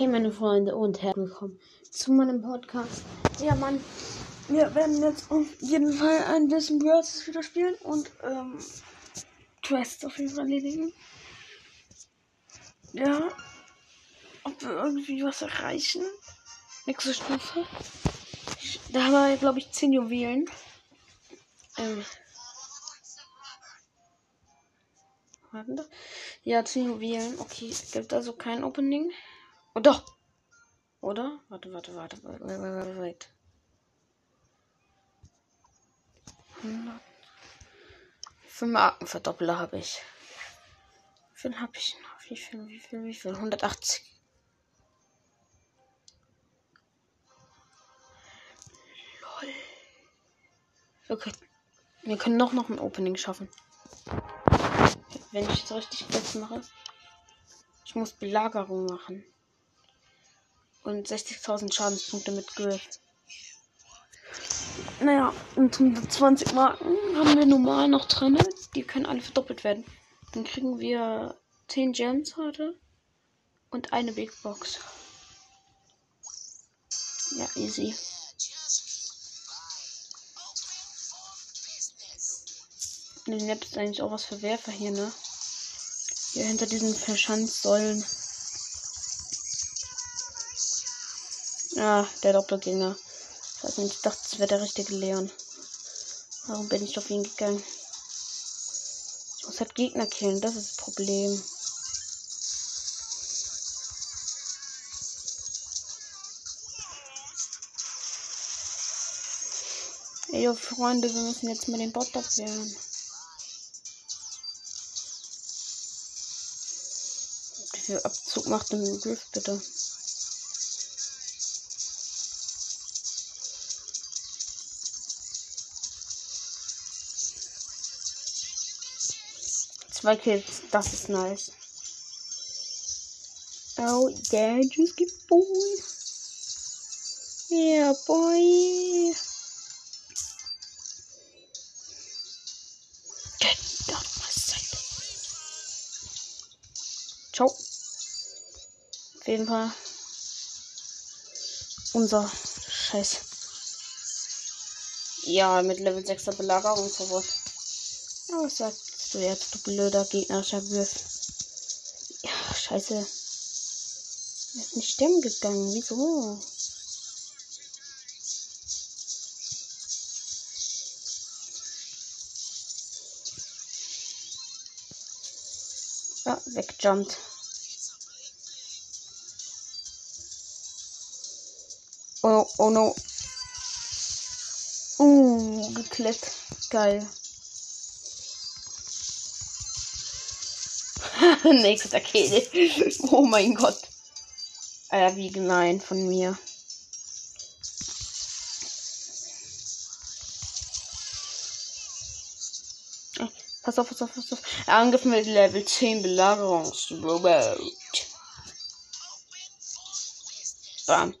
Hey meine Freunde und herzlich willkommen zu meinem Podcast. Ja Mann, wir werden jetzt auf jeden Fall ein bisschen Bros wieder spielen und ähm, Quests auf jeden Fall erledigen. Ja, ob wir irgendwie was erreichen. Nächste Stufe. Da haben wir, glaube ich, 10 Juwelen. Ähm. Ja, 10 Juwelen. Okay, gibt also kein Opening. Oh doch. Oder? Warte, warte, warte. Wait, wait, wait. 100. Fünf Markenverdoppler habe ich. Wie viel habe ich noch? Wie viel, wie viel, wie viel? 180. Lol. Okay. Wir können noch, noch ein Opening schaffen. Wenn ich es richtig fest mache. Ich muss Belagerung machen und 60.000 Schadenspunkte mit Griff. Naja, und 120 Marken haben wir normal noch drin. Die können alle verdoppelt werden. Dann kriegen wir 10 Gems heute und eine Big Box. Ja, easy. Die Map ist eigentlich auch was für Werfer hier, ne? Hier hinter diesen Verschanzsäulen. Ah, der Doppelgänger. Ich ich dachte, es wäre der richtige Leon. Warum bin ich auf ihn gegangen? Ich muss halt Gegner killen, das ist das Problem. Ey, Freunde, wir müssen jetzt mal den Bot abwehren. Abzug macht denn Griff bitte? Zwei Kills, das ist nice. Oh, yeah, just get boy. Yeah, boy. Get down my side. Ciao. Auf jeden Fall. Unser Scheiß. Ja, mit Level 6er Belagerungsverbot. Aber was sagt du jetzt, du blöder gegnerischer Griff? Ja, scheiße. Ist nicht stemmen gegangen. Wieso? Ah, wegjumpt. Oh, oh no. Uh, geklippt. Geil. Nächster Kill. Oh mein Gott. Äh, wie gemein von mir. Pass auf, pass auf, pass auf. Angriff mit Level 10 Belagerungsrobot. Bam.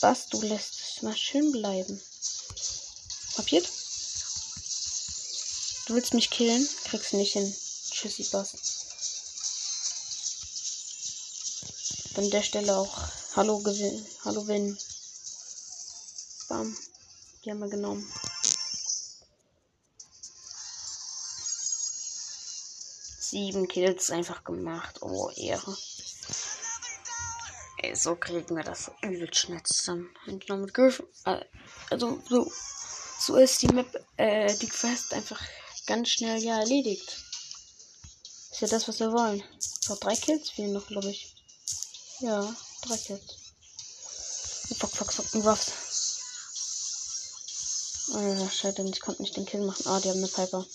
Was? Du lässt es mal schön bleiben. Kapiert? Du willst mich killen? Kriegst nicht hin. Tschüssi, Boss. An der Stelle auch Hallo gewinn. Hallo Win. Bam. Die haben wir genommen. Sieben Kills einfach gemacht. Oh, Ehre. Ey, so kriegen wir das übel schnell zusammen. Mit Griff. Also, so. So ist die Map, äh, die Quest einfach ganz schnell ja erledigt. Ist ja das, was wir wollen. Noch drei Kills fehlen noch, glaube ich. Ja, drei Kills. Oh, fuck, fuck, fuck, ein Ruffs. Oh, scheiße, ich konnte nicht den Kill machen. Ah, die haben eine Piper.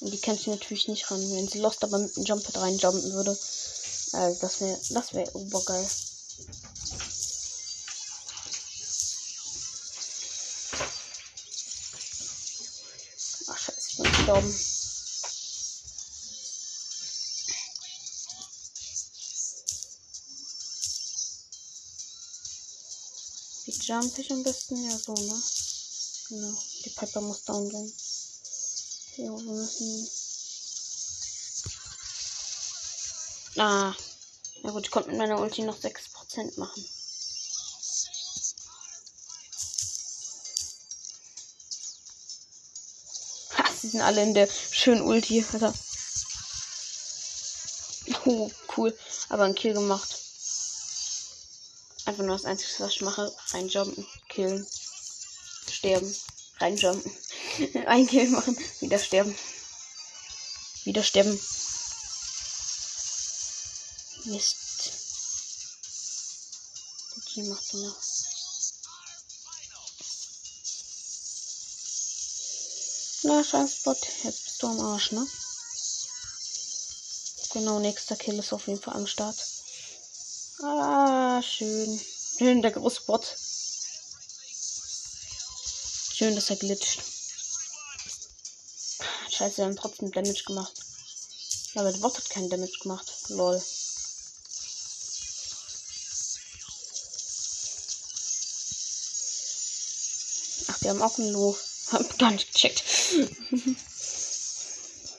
Und die sie natürlich nicht ran. Wenn sie Lost aber mit einem Jumper reinjumpen würde. Also das wäre das wäre obergeil. Ach scheiße, ich bin gestorben. Jump ich am besten? Ja, so, ne? Genau. Die Piper muss down gehen. Jo, wir müssen. Ah. Ja gut, ich konnte mit meiner Ulti noch 6% machen. Ha, sie sind alle in der schönen Ulti, Alter. Oh, cool. Aber ein Kill gemacht. Einfach nur das Einzige, was ich mache. Reinjumpen, killen, sterben, reinjumpen. ein Kill machen, wieder sterben. Wieder sterben. Mist. Der Team macht noch. Na, scheiß Bot. Jetzt bist du am Arsch, ne? Genau, nächster Kill ist auf jeden Fall am Start. Ah, schön. Schön, der große Bot. Schön, dass er glitscht. Scheiße, wir haben trotzdem Damage gemacht. Aber der Bot hat keinen Damage gemacht. Lol. Ach, wir haben auch einen Low. Hab gar nicht gecheckt.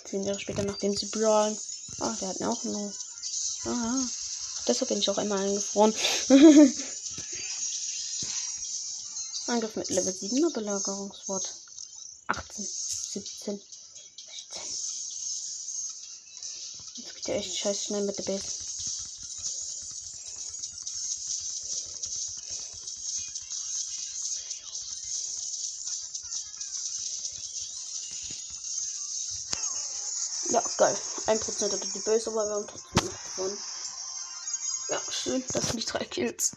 Zehn Jahre später, nachdem sie brawlen. Ah, der hat auch einen Low. Aha. Deshalb bin ich auch einmal eingefroren. Angriff mit Level 7er Belagerungswort. 18, 17, 16. Jetzt geht ja echt scheiße schnell mit der Base. Ja, geil. 1% hatte die Base, aber wir haben trotzdem noch gewonnen. Ja, schön. Das sind die drei Kills.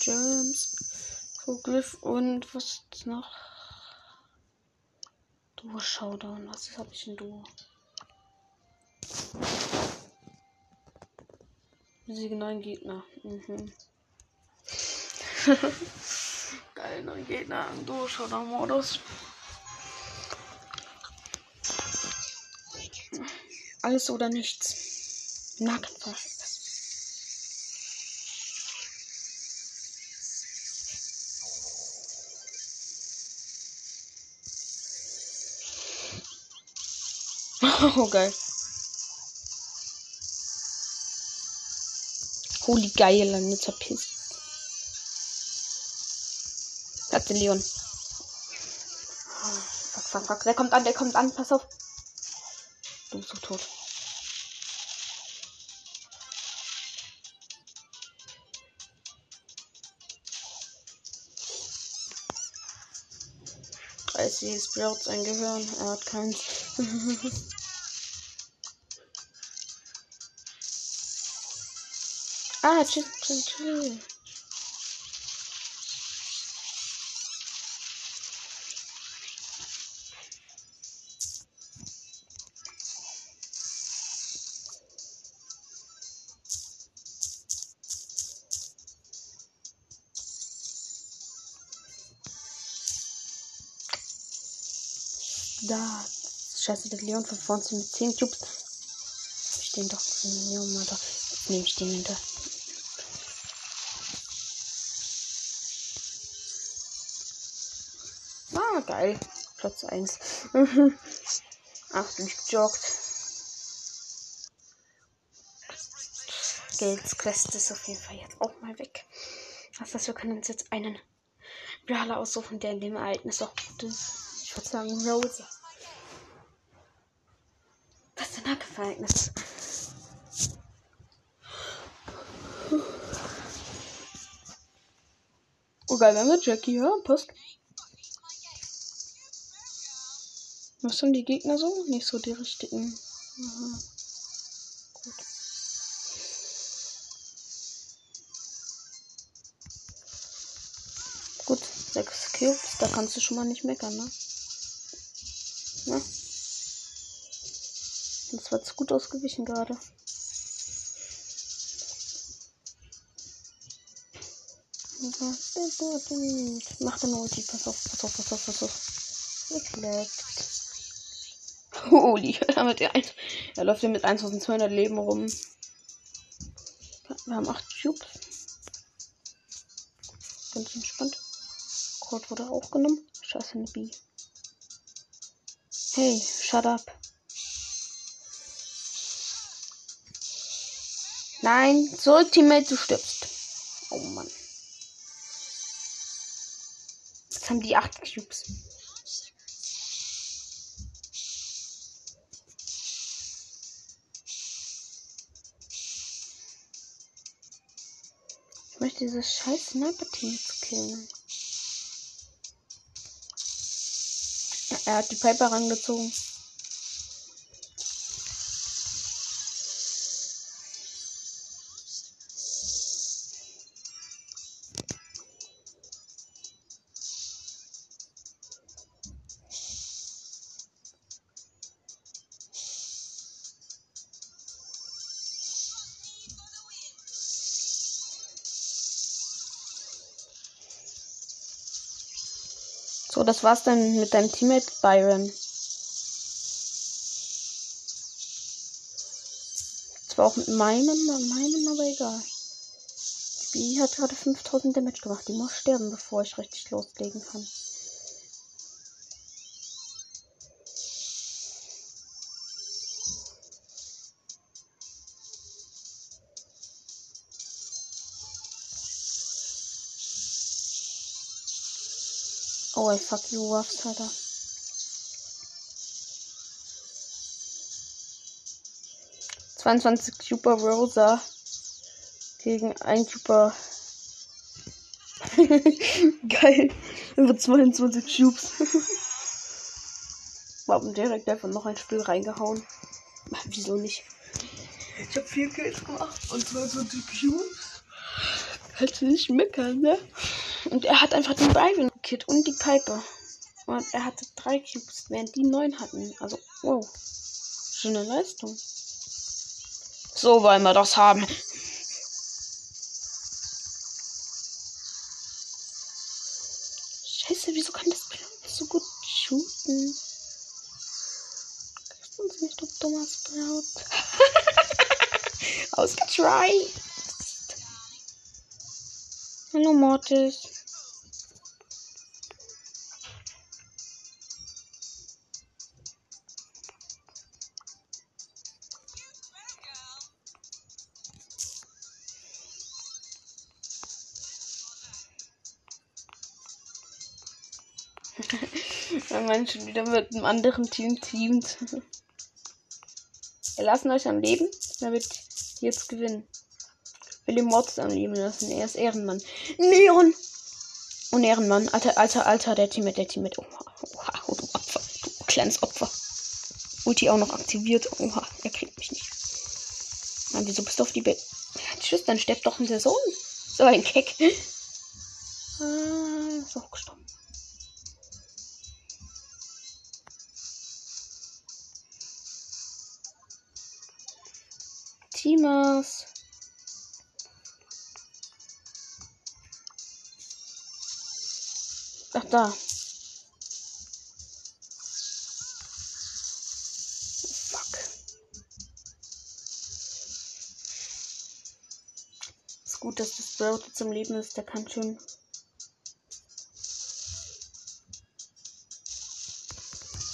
Germs, Griff und was ist noch? Duo Showdown. Was habe ich in Duo? Besiege neuen Gegner. Mhm. Geil, neuen Gegner im Duo Showdown Modus. Alles oder nichts. Nahkampf. Oh, geil. Holy geil, landet zerpisst. Hat den Leon. Fuck, fuck, fuck. Der kommt an, der kommt an. Pass auf. Du bist so tot. Als sie Sprouts ein Gehirn. Er hat keins. ah, chill, chill, chill. Da. Scheiße, der Leon von vorne mit 10 Cubes. Ich den doch. Ja, mal da. Jetzt nehme ich den hinter. Ah, geil. Platz 1. Ach, durchgejoggt. Gelds Quest ist auf jeden Fall jetzt auch mal weg. Das heißt, wir können uns jetzt einen Brawler aussuchen, der in dem Ereignis auch gut ist. Ich würde sagen Rose. Was ist denn da für Ereignis? Oh geil, wenn wir Jackie hören, passt. Was sind die Gegner so? Nicht so die richtigen. Aha. Gut. Gut, sechs Cubes, da kannst du schon mal nicht meckern, ne? Ja. War zu gut ausgewichen gerade. Mach den Ulti, pass auf, pass auf, pass auf, pass auf. Gekleckt. Holy, damit er, ein, er läuft ja mit 1200 Leben rum. Wir haben 8 Cubes. Ganz entspannt. Code wurde auch genommen. Scheiße, eine B. Hey, shut up. Nein, zurück, Teammate, du stirbst. Oh Mann. Jetzt haben die acht Cubes. Ich möchte dieses scheiß Sniper-Team jetzt killen. Er hat die Piper rangezogen. So, das war's dann mit deinem Teammate Byron. Zwar auch mit meinem, meinem, aber egal. Die hat gerade 5000 Damage gemacht. Die muss sterben, bevor ich richtig loslegen kann. Oh, I fuck you, Ruffs, Alter. Zweiundzwanzig Super Rosa gegen ein Super. Geil. Über 22 Cubes. Warum direkt einfach noch ein Spiel reingehauen? Wieso nicht? Ich habe vier Kills gemacht und 22 Cubes. Kannst du nicht meckern, ne? Und er hat einfach den Byron Kit und die Piper. Und er hatte drei Cubes, während die neun hatten. Also, wow. Schöne Leistung. So wollen wir das haben. Scheiße, wieso kann das so gut shooten? Kriegst uns nicht, du dummer Sprout. Ausgetried. Hallo Mortis. Man schon wieder mit einem anderen Team teamt. Wir lassen euch am Leben, damit jetzt gewinnen. Will den Mords am Leben lassen. Er ist Ehrenmann. Neon! Und Ehrenmann. Alter, alter, alter, der Team mit, der Team mit. Oha, oha, oh, du Opfer. Du kleines Opfer. Ulti auch noch aktiviert. Oha, er kriegt mich nicht. Mann, wieso bist du auf die Be Tschüss, dann stirbt doch der Sohn. So ein Keck. Ah, auch gestorben. Teamers. Ach da. Fuck. Ist gut, dass das Sprout zum Leben ist. Der kann schon.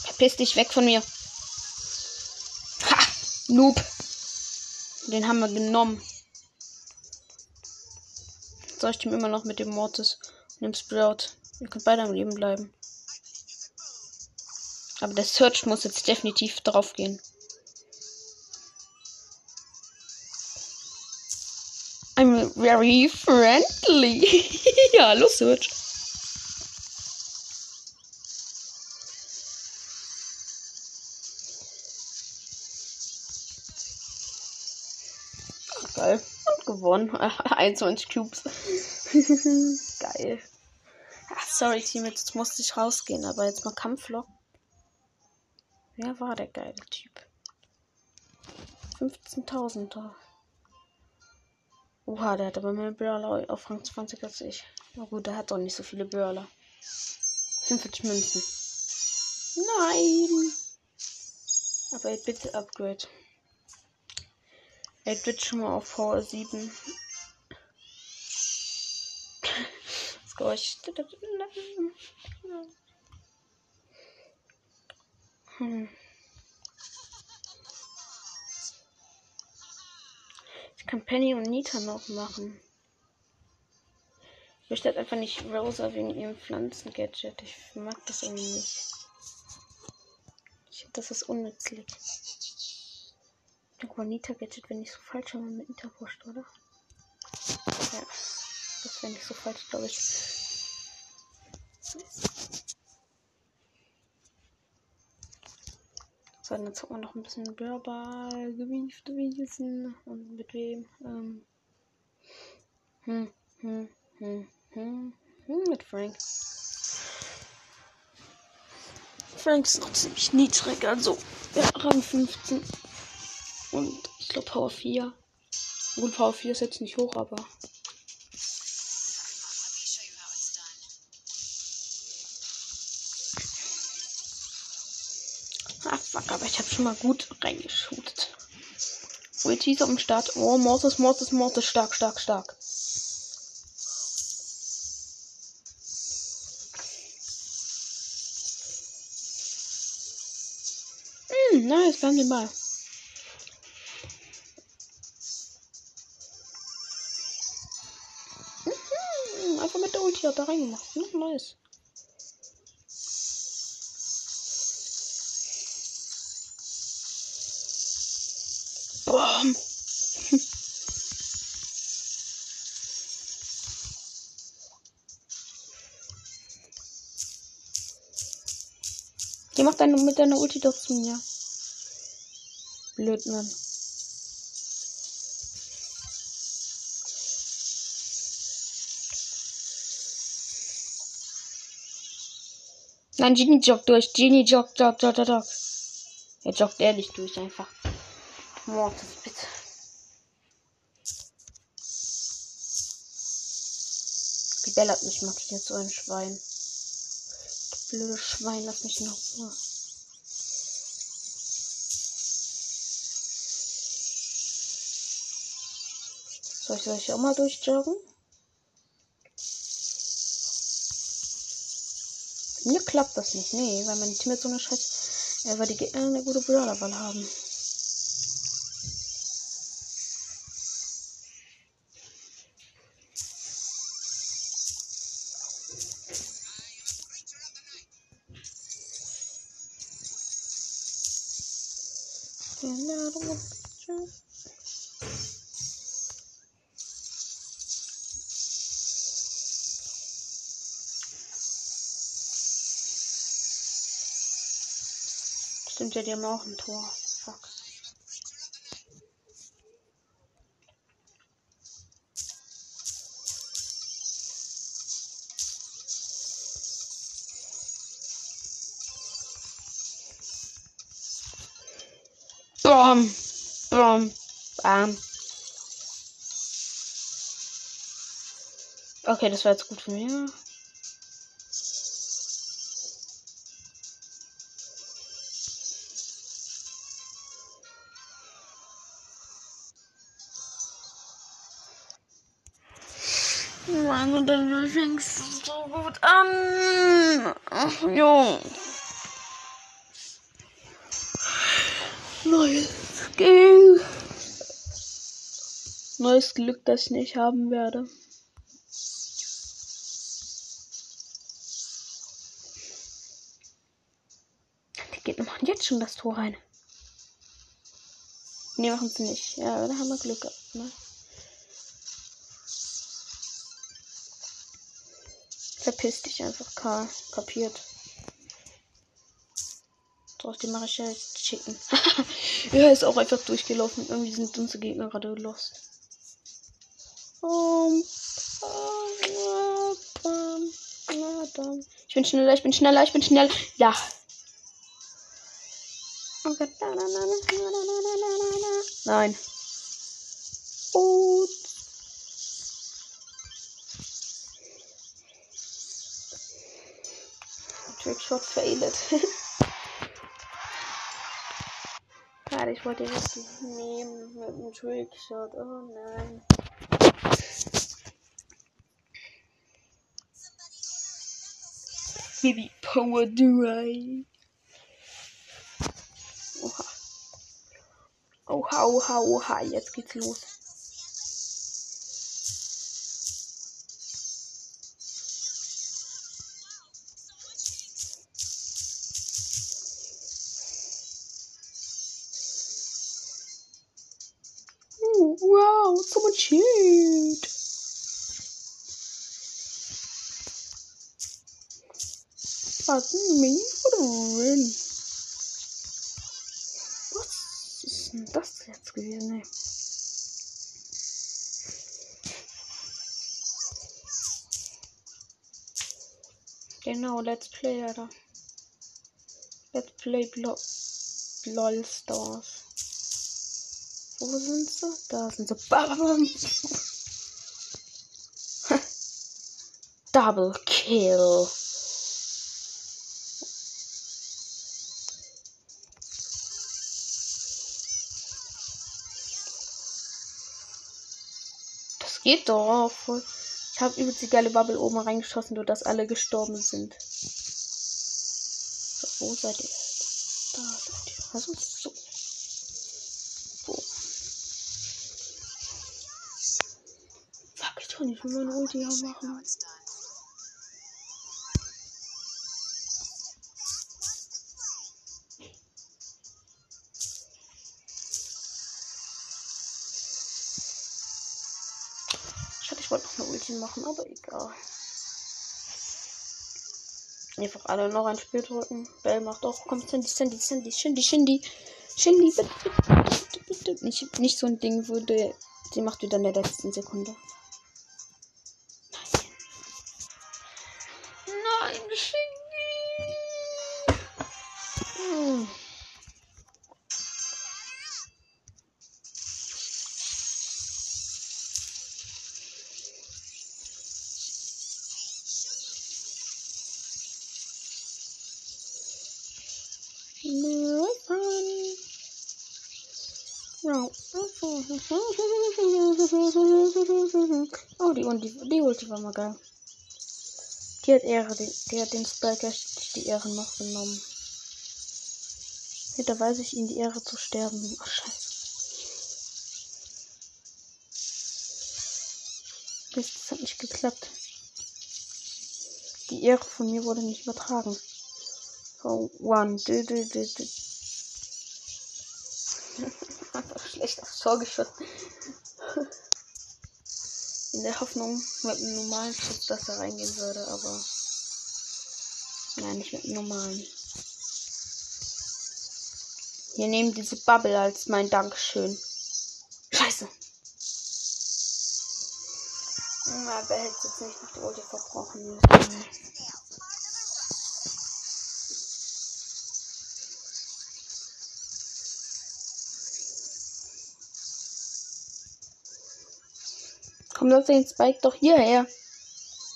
Verpiss dich weg von mir. Ha! Noob. Den haben wir genommen. Soll ich ihm immer noch mit dem Mortis und dem Sprout? Ihr könnt beide am Leben bleiben. Aber der Search muss jetzt definitiv drauf gehen. I'm very friendly. ja, hallo Search. Geil. Und gewonnen. 21 Cubes. Geil. Ach, sorry, Team, jetzt musste ich rausgehen, aber jetzt mal Kampflock. Wer war der geile Typ? 15.000 da. Oha, der hat aber mehr Brawler auf Rang 20 als ich. Na gut, der hat doch nicht so viele Brawler. 45 Münzen. Nein! Aber bitte Upgrade. 8-Bit schon mal auf Power 7. Let's go. Hm. Ich kann Penny und Nita noch machen. Ich möchte halt einfach nicht Rosa wegen ihrem Pflanzengadget. Ich mag das irgendwie nicht. Ich finde, das ist unnützlich. Guck mal, Nita Gadget, wenn ich so falsch habe mit wurscht, oder? Ja, das wäre nicht so falsch, glaube ich. So, dann zocken wir noch ein bisschen global gewieft Wesen. Und mit wem? Ähm. Hm, hm, hm, hm, hm, mit Frank. Frank ist noch ziemlich niedrig, also ja, Rang 15. Und ich glaube Power 4. Gut, Power 4 ist jetzt nicht hoch, aber. Ah, fuck, aber ich habe schon mal gut reingeschootet. Ulti ist dem Start. Oh, Mortis, Mortis, Mortis, stark, stark, stark. Hm, nice, haben den Ball. Einfach mit der Ulti hat er reingemacht. Hm, nice. Bam. Die macht deine, mit deiner Ulti doch zu mir. Blöd, Mann. Nein, Genie joggt durch. Genie joggt, joggt, joggt, joggt. Er joggt ehrlich durch einfach. Mortis, bitte. Die Bella hat mich markiert, so ein Schwein. Du blöde Schwein, lass mich noch Ruhe. Soll ich, soll ich auch mal durchjoggen? Mir klappt das nicht. Nee, weil mein Team jetzt so eine Scheiß. Äh, weil die Gegner eine gute Brawlerwahl haben. Stimmt ja, die haben auch ein Tor. Fuck. Bam, bam, bam. Okay, das war jetzt gut für mich. Dann fängst du so gut an. Ach, Junge. Neues Glück. Neues Glück, das ich nicht haben werde. Die geht machen jetzt schon das Tor rein. Nee, machen sie nicht. Ja, da haben wir Glück gehabt, ne? Verpiss dich einfach, Karl. Kapiert. Die mache ich jetzt schicken. ja, ist auch einfach durchgelaufen. Irgendwie sind unsere Gegner gerade lost. Um, ich bin schneller, ich bin schneller, ich bin schnell. Ja. Oh. Nein. Gut. Trickshot failet. Schade, ich wollte jetzt nehmen mit dem Trickshot. Oh nein. Baby Power Dry. Oha. Oha, oha, oha, jetzt geht's los. Someone cheat. Pardon me for. Was ist denn das jetzt gewesen, ey? Genau, Let's Play, Alter. Let's Play Blo LOL Stars. Wo sind sie? Da sind sie. Bam. Double Kill. Das geht doch. Ich habe übelst die geile Bubble oben reingeschossen, nur dass alle gestorben sind. So, wo seid ihr? Da seid ihr. Also so. Wo? Fuck, ich kann meine Ulti machen. Schade, ich wollte noch eine Ulti machen, aber egal. Einfach alle noch ein Spiel drücken. Bell macht auch. Komm, Sandy, Sandy, Sandy, Shindy, Shindy. Shindy, bitte, bitte, bitte, bitte. Nicht, nicht so ein Ding, wo der, die macht wieder in der letzten Sekunde. Und die, die Ulti war mal geil. Die hat Ehre, die, die hat den Spiker die Ehre noch genommen. Hier, da weiß ich ihm die Ehre zu sterben. Ach, scheiße. Das hat nicht geklappt. Die Ehre von mir wurde nicht übertragen. Oh, one. Du, du, du, du. Einfach schlecht aufs Tor geschossen. In der Hoffnung, mit einem normalen Schuss, dass er reingehen würde, aber. Nein, nicht mit einem normalen. Wir nehmen diese Bubble als mein Dankeschön. Scheiße. Na, wer hätte jetzt nicht noch die Ulti verbrauchen müssen. Komm, lass den Spike doch hierher.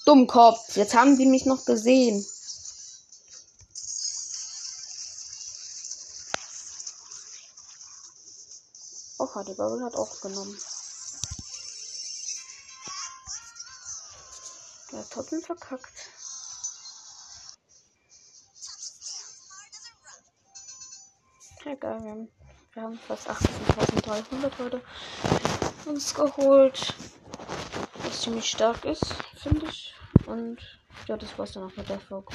Dummkopf, jetzt haben die mich noch gesehen. Och, die Bubble hat auch genommen. Der hat trotzdem verkackt. Egal, wir haben, wir haben fast 18.300 heute uns geholt. Ziemlich stark ist, finde ich. Und ja, das war's dann auch mit der Folge.